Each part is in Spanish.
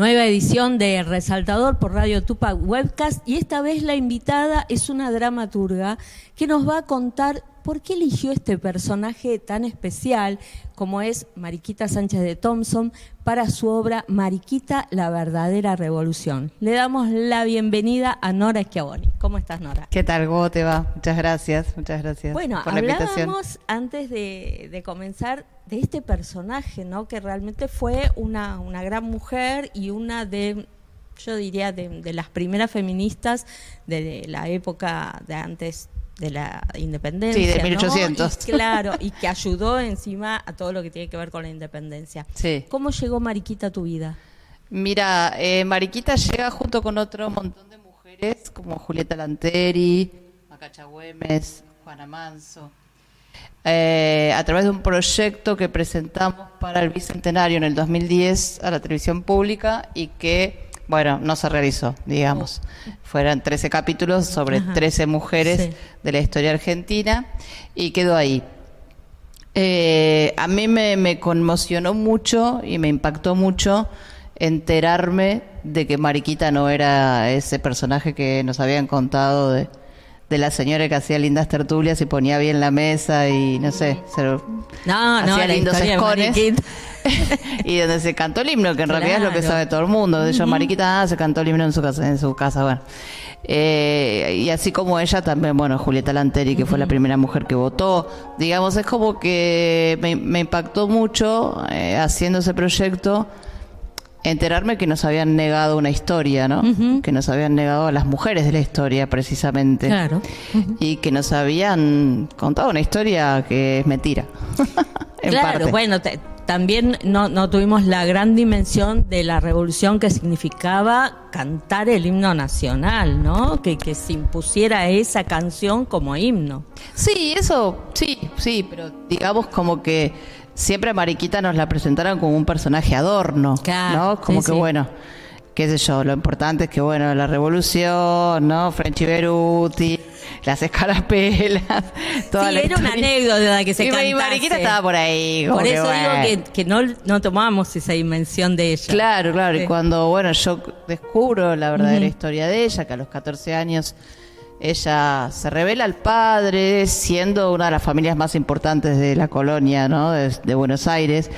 Nueva edición de Resaltador por Radio Tupac Webcast. Y esta vez la invitada es una dramaturga que nos va a contar por qué eligió este personaje tan especial como es Mariquita Sánchez de Thompson para su obra Mariquita, la verdadera revolución. Le damos la bienvenida a Nora Schiavoni. ¿Cómo estás, Nora? ¿Qué tal? ¿Cómo te va? Muchas gracias, muchas gracias bueno, por la invitación. antes de, de comenzar de este personaje, ¿no? Que realmente fue una, una gran mujer y una de, yo diría, de, las primeras feministas de, la época de antes de la independencia. Sí, de 1800. claro, y que ayudó encima a todo lo que tiene que ver con la independencia. Sí. ¿Cómo llegó Mariquita a tu vida? Mira, eh, Mariquita llega junto con otro montón de mujeres como Julieta Lanteri, Macacha Güemes, Juana Manso. Eh, a través de un proyecto que presentamos para el Bicentenario en el 2010 a la televisión pública y que, bueno, no se realizó, digamos. Fueron 13 capítulos sobre 13 mujeres de la historia argentina y quedó ahí. Eh, a mí me, me conmocionó mucho y me impactó mucho enterarme de que Mariquita no era ese personaje que nos habían contado de de la señora que hacía lindas tertulias y ponía bien la mesa y no sé, se no, hacía no, lindos escones. y donde se cantó el himno, que en realidad es lo que sabe todo el mundo. De hecho, Mariquita ah, se cantó el himno en su casa, en su casa, bueno. Eh, y así como ella también, bueno, Julieta Lanteri, que fue la primera mujer que votó. Digamos, es como que me, impactó mucho eh, haciendo ese proyecto enterarme que nos habían negado una historia, ¿no? Que nos habían negado a las mujeres de la historia, precisamente. Claro. Y que nos habían contado una historia que es mentira. claro, bueno, también no, no tuvimos la gran dimensión de la revolución que significaba cantar el himno nacional, ¿no? Que, que se impusiera esa canción como himno. Sí, eso, sí, sí, pero digamos como que siempre a Mariquita nos la presentaron como un personaje adorno, ¿no? Como que bueno, qué sé yo, lo importante es que bueno, la revolución, ¿no? Frenchy Beruti, las escarapelas, toda sí, era una anécdota que se y, Y Mariquita estaba por ahí. Por eso digo que, no, no tomamos esa dimensión de ella. Claro, claro, y cuando, bueno, yo descubro la verdadera historia de ella, que a los 14 años ella se revela al padre, siendo una de las familias más importantes de la colonia, ¿no? De, Buenos Aires.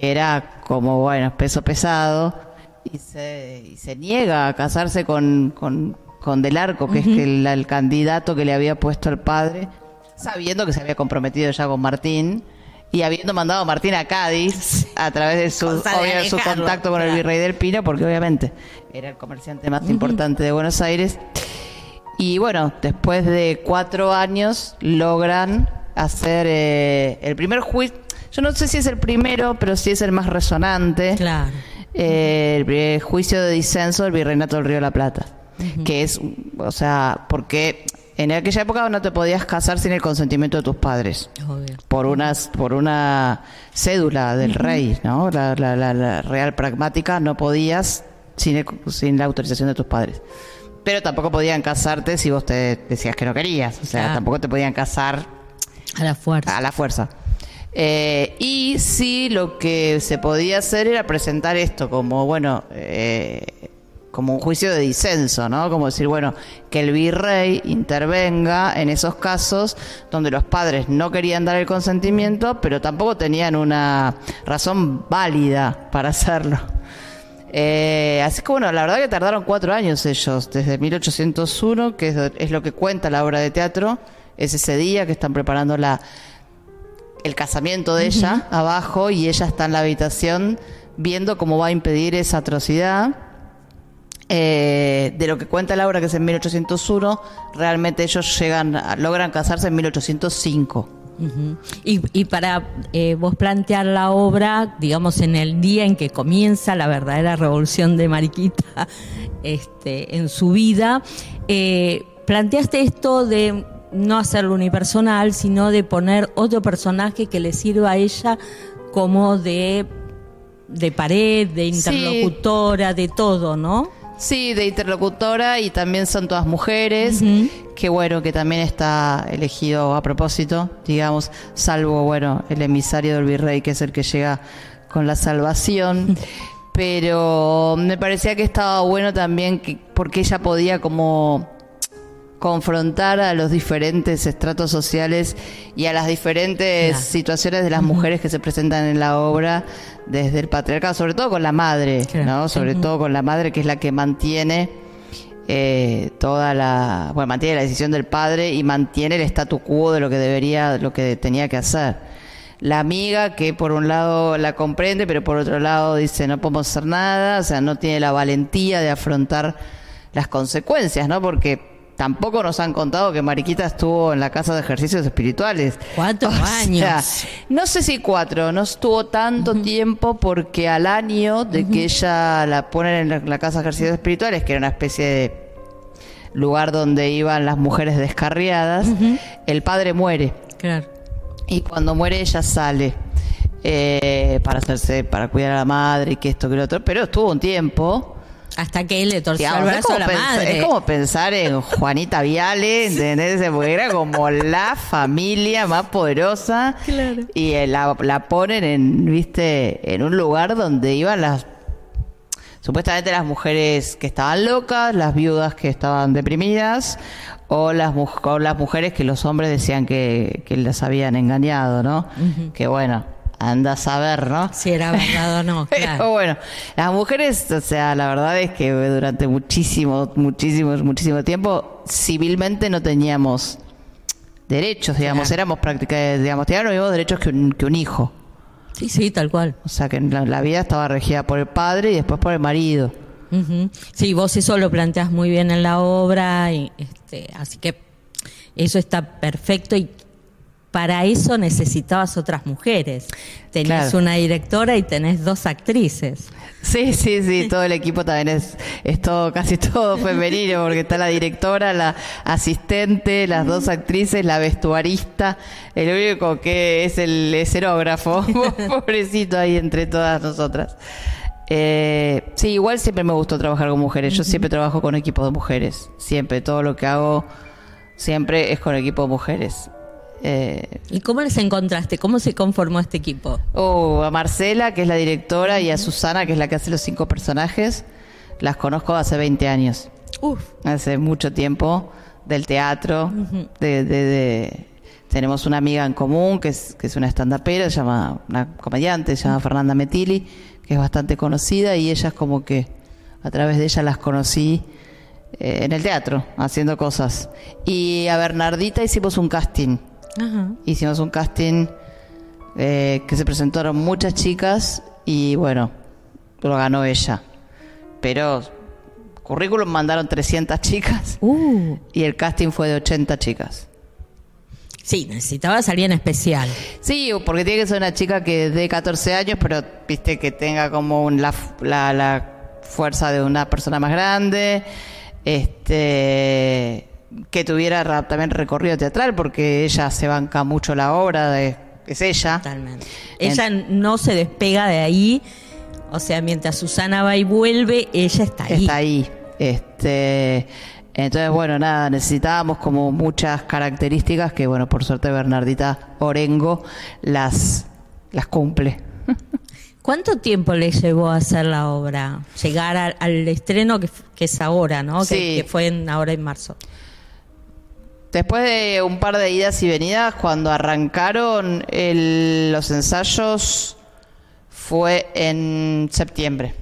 Era como, bueno, peso pesado. Y se, y se niega a casarse con, con, con Del Arco, que es el, el, candidato que le había puesto el padre, sabiendo que se había comprometido ya con Martín. Y habiendo mandado a Martín a Cádiz a través de su, su contacto con el virrey del Pino, porque obviamente era el comerciante más importante de Buenos Aires. Y bueno, después de cuatro años logran hacer eh, el primer juicio. Yo no sé si es el primero, pero sí es el más resonante. Claro. Eh, el juicio de disenso del Virreinato del Río de la Plata. Que es, o sea, porque en aquella época no te podías casar sin el consentimiento de tus padres. Por unas, por una cédula del rey, ¿no? La, la, real pragmática no podías sin, sin la autorización de tus padres. Pero tampoco podían casarte si vos te decías que no querías. O sea, tampoco te podían casar a la fuerza. A la fuerza. Eh, y sí, lo que se podía hacer era presentar esto como, bueno, eh, como un juicio de disenso, ¿no? Como decir, bueno, que el virrey intervenga en esos casos donde los padres no querían dar el consentimiento, pero tampoco tenían una razón válida para hacerlo. Eh, así que bueno, la verdad que tardaron cuatro años ellos, desde 1801, que es, lo que cuenta la obra de teatro, es ese día que están preparando la el casamiento de ella abajo y ella está en la habitación viendo cómo va a impedir esa atrocidad. Eh, de lo que cuenta la obra, que es en 1801, realmente ellos llegan, logran casarse en 1805 y, para eh, vos plantear la obra, digamos, en el día en que comienza la verdadera revolución de Mariquita este, en su vida, eh, planteaste esto de no hacerlo unipersonal, sino de poner otro personaje que le sirva a ella como de, de pared, de interlocutora, de todo, ¿no? Sí, de interlocutora y también son todas mujeres, que bueno, que también está elegido a propósito, digamos, salvo, bueno, el emisario del virrey, que es el que llega con la salvación. pero me parecía que estaba bueno también que, porque ella podía como confrontar a los diferentes estratos sociales y a las diferentes Claro. situaciones de las mujeres que se presentan en la obra desde el patriarcado, sobre todo con la madre, Claro. ¿no? Sobre todo con la madre que es la que mantiene eh, toda la, bueno, mantiene la decisión del padre y mantiene el statu quo de lo que debería, lo que tenía que hacer. La amiga que por un lado la comprende, pero por otro lado dice no podemos hacer nada, o sea, no tiene la valentía de afrontar las consecuencias, ¿no? Porque tampoco nos han contado que Mariquita estuvo en la casa de ejercicios espirituales. Cuatro O sea, años. no sé si cuatro, no estuvo tanto tiempo porque al año de que ella la ponen en la, la casa de ejercicios espirituales, que era una especie de lugar donde iban las mujeres descarriadas, el padre muere. Claro. Y cuando muere ella sale eh, para hacerse, para cuidar a la madre y que esto que lo otro, pero estuvo un tiempo. Hasta que él le torció digamos, el brazo a la pensar, madre. es como pensar en Juanita Viale, ¿entendés? Porque era como la familia más poderosa. Claro. Y eh, la, la ponen en, viste, en un lugar donde iban las supuestamente las mujeres que estaban locas, las viudas que estaban deprimidas, o las, o las mujeres que los hombres decían que, que las habían engañado, ¿no? Que bueno, anda a saber, ¿no? Si era verdad o no, Pero bueno, las mujeres, o sea, la verdad es que durante muchísimo, muchísimo, muchísimo tiempo, civilmente no teníamos derechos, digamos, Claro. éramos prácticamente, digamos, teníamos los mismos derechos que un, que un hijo. Sí, sí, tal cual. O sea, que la, la vida estaba regida por el padre y después por el marido. Ujú. Sí, vos eso lo planteas muy bien en la obra, y, este, así que eso está perfecto y para eso necesitabas otras mujeres. Claro. una directora y tenés dos actrices. Sí, sí, sí, todo el equipo también es, es todo, casi todo femenino, porque está la directora, la asistente, las dos actrices, la vestuarista, el único que es el escenógrafo, pobrecito ahí entre todas nosotras. Eh, sí, igual siempre me gustó trabajar con mujeres, yo siempre trabajo con equipos de mujeres, siempre, todo lo que hago siempre es con equipo de mujeres. Eh, ¿Y cómo les encontraste? ¿Cómo se conformó este equipo? Oh, a Marcela, que es la directora, y a Susana, que es la que hace los cinco personajes, las conozco hace 20 años, Uf, hace mucho tiempo, del teatro, de, de- de- tenemos una amiga en común, que es, que es una estandapera, se llama, una comediante, se llama Fernanda Metili, que es bastante conocida, y ellas como que, a través de ella las conocí eh, en el teatro, haciendo cosas. Y a Bernardita hicimos un casting ajá. hicimos un casting eh, que se presentaron muchas chicas y bueno, lo ganó ella. Pero currículum mandaron 300 chicas Uh, y el casting fue de 80 chicas. sí, necesitabas a alguien especial. Sí, porque tiene que ser una chica que de 14 años, pero viste que tenga como un- la, la- la fuerza de una persona más grande, este que tuviera ra- también recorrido teatral, porque ella se banca mucho la obra, de, es ella. Totalmente. Ella no se despega de ahí. O sea, mientras Susana va y vuelve, ella está ahí. está ahí. Este, entonces, bueno, nada, necesitábamos como muchas características que, bueno, por suerte Bernardita Orengo las, las cumple. ¿Cuánto tiempo le llevó a hacer la obra? Llegar al, al estreno que, que es ahora, ¿no? Que- Sí. Que, fue en, ahora en marzo. Después de un par de idas y venidas, cuando arrancaron el- los ensayos, fue en septiembre.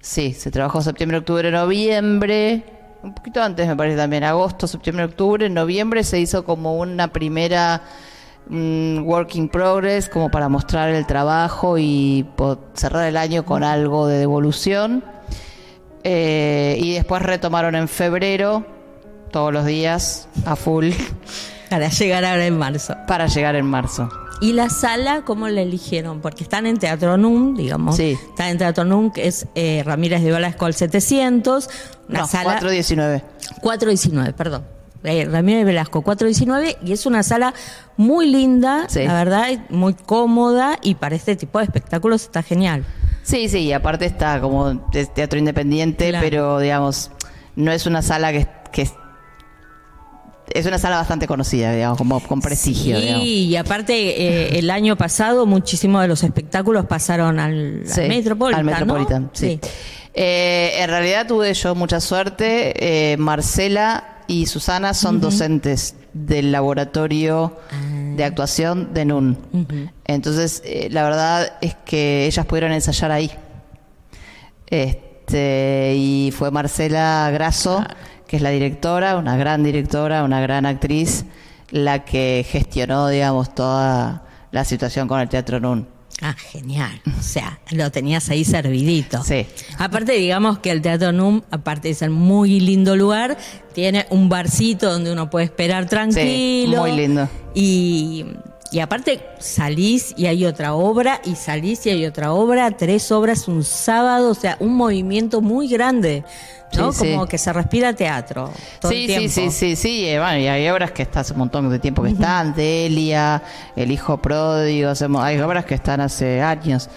Sí, se trabajó septiembre, octubre, noviembre. Un poquito antes, me parece también. Agosto, septiembre, octubre. En noviembre se hizo como una primera mm, work in progress, como para mostrar el trabajo y cerrar el año con algo de devolución. Eh, y después retomaron en febrero, todos los días, a full, Para llegar ahora en marzo. para llegar en marzo. ¿Y la sala cómo la eligieron? Porque están en Teatro NUM, digamos. Sí. Están en Teatro NUM, que es eh, Ramírez de Velasco al 700. Una No, sala... 419. 419, perdón. Eh, Ramírez Velasco, 419, y es una sala muy linda, Sí. la verdad, muy cómoda, y para este tipo de espectáculos está genial. Sí, sí, y aparte está como teatro independiente, Claro. pero digamos, no es una sala que, que es una sala bastante conocida, digamos, como con prestigio. Sí, digamos. y aparte eh, el año pasado muchísimos de los espectáculos pasaron al, al Sí, Metropolitan. Al ¿no? Metropolitan, sí. Eh, en realidad tuve yo mucha suerte. Eh, Marcela y Susana son docentes del laboratorio de actuación de NUN. Entonces, la verdad es que ellas pudieron ensayar ahí. Este, y fue Marcela Grasso, que es la directora, una gran directora, una gran actriz, la que gestionó, digamos, toda la situación con el Teatro NUN. Ah, genial. O sea, lo tenías ahí servidito. Sí. Aparte, digamos que el Teatro NUM, aparte de ser muy lindo lugar, tiene un barcito donde uno puede esperar tranquilo. muy lindo. Y, y aparte salís y hay otra obra, y salís y hay otra obra, tres obras un sábado, o sea, un movimiento muy grande, ¿no? Sí, sí. Como que se respira teatro todo sí, el tiempo. sí, sí, sí, sí, eh, bueno, y hay obras que están hace un montón de tiempo que están, Delia, El Hijo Pródigo, hacemos, hay obras que están hace años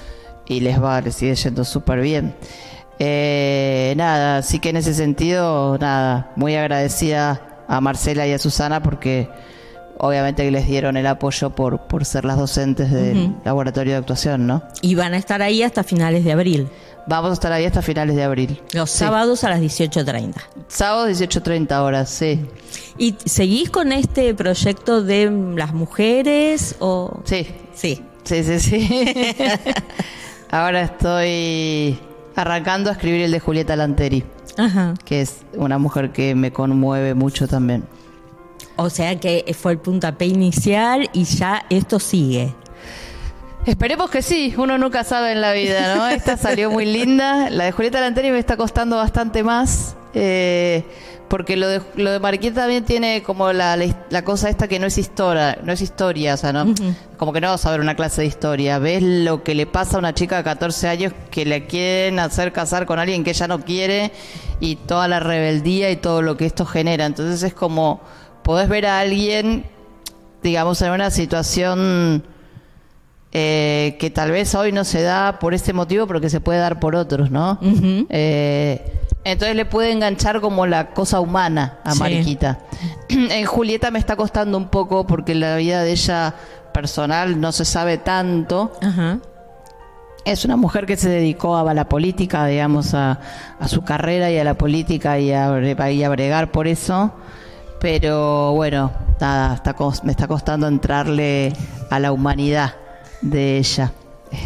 y les va, les sigue yendo súper bien. Eh, nada, así que en ese sentido, nada, muy agradecida a Marcela y a Susana porque obviamente que les dieron el apoyo por, por ser las docentes del laboratorio de actuación, ¿no? Y van a estar ahí hasta finales de abril. Vamos a estar ahí hasta finales de abril. Los Sí. sábados a las 18.30. Sábado 18.30 horas, sí. ¿Y seguís con este proyecto de las mujeres o...? Sí, Sí. Sí, sí, sí. Ahora estoy arrancando a escribir el de Julieta Lanteri, Ajá. que es una mujer que me conmueve mucho también. O sea que fue el puntapié inicial y ya esto sigue. Esperemos que sí, uno nunca sabe en la vida, ¿no? Esta salió muy linda. La de Julieta Lanteri me está costando bastante más. eh, porque lo de, lo de Mariquita también tiene como la, la, la cosa esta que no es historia, no es historia, o sea, ¿no? Como que no vas a ver una clase de historia. Ves lo que le pasa a una chica de 14 años que le quieren hacer casar con alguien que ella no quiere y toda la rebeldía y todo lo que esto genera. Entonces es como, podés ver a alguien, digamos, en una situación eh, que tal vez hoy no se da por este motivo, pero que se puede dar por otros, ¿no? Eh, entonces le puede enganchar como la cosa humana a Sí. Mariquita. En Julieta me está costando un poco porque la vida de ella personal no se sabe tanto. Ajá. Es una mujer que se dedicó a la política, digamos, a, a su carrera y a la política y a, y a bregar por eso. Pero bueno, nada, está me está costando entrarle a la humanidad de ella.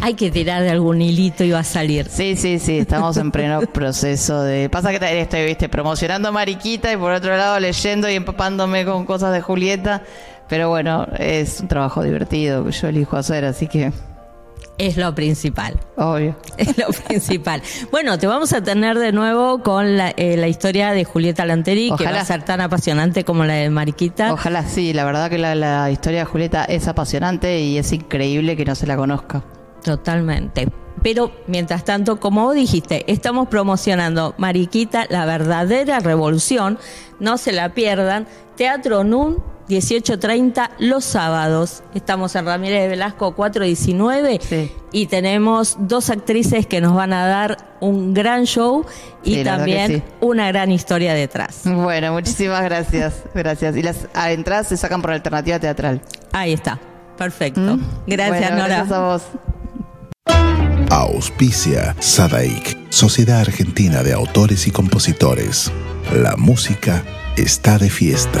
Hay que tirar de algún hilito y va a salir. Sí, sí, sí, estamos en pleno proceso de... Pasa que estoy, viste, promocionando a Mariquita y por otro lado leyendo y empapándome con cosas de Julieta. Pero bueno, es un trabajo divertido que yo elijo hacer, así que Es lo principal. obvio. Es lo principal. Bueno, te vamos a tener de nuevo con la, eh, la historia de Julieta Lanteri, que va a ser tan apasionante como la de Mariquita. Ojalá sí, la verdad que la, la historia de Julieta es apasionante y es increíble que no se la conozca. Totalmente. Pero mientras tanto, como vos dijiste, estamos promocionando Mariquita, la verdadera revolución. No se la pierdan. Teatro NUN, 18.30 los sábados. Estamos en Ramírez de Velasco 419 Sí. y tenemos dos actrices que nos van a dar un gran show y Sí, también sí. una gran historia detrás. Bueno, muchísimas gracias. Gracias. Y las entradas se sacan por alternativa teatral. Ahí está. Perfecto. Gracias, Bueno, Nora. Gracias a vos. Auspicia Sadaik, Sociedad Argentina de Autores y Compositores. La música está de fiesta.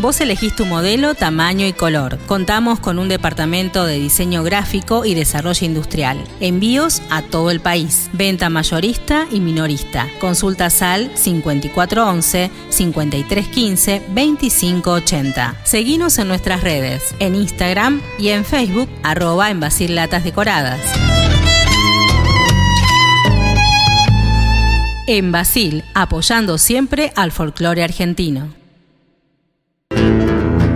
Vos elegís tu modelo, tamaño y color. Contamos con un departamento de diseño gráfico y desarrollo industrial. Envíos a todo el país. Venta mayorista y minorista. Consulta SAL 5411 5315 2580. Seguinos en nuestras redes, en Instagram y en Facebook, arroba en Latas Decoradas. En Basil, apoyando siempre al folclore argentino.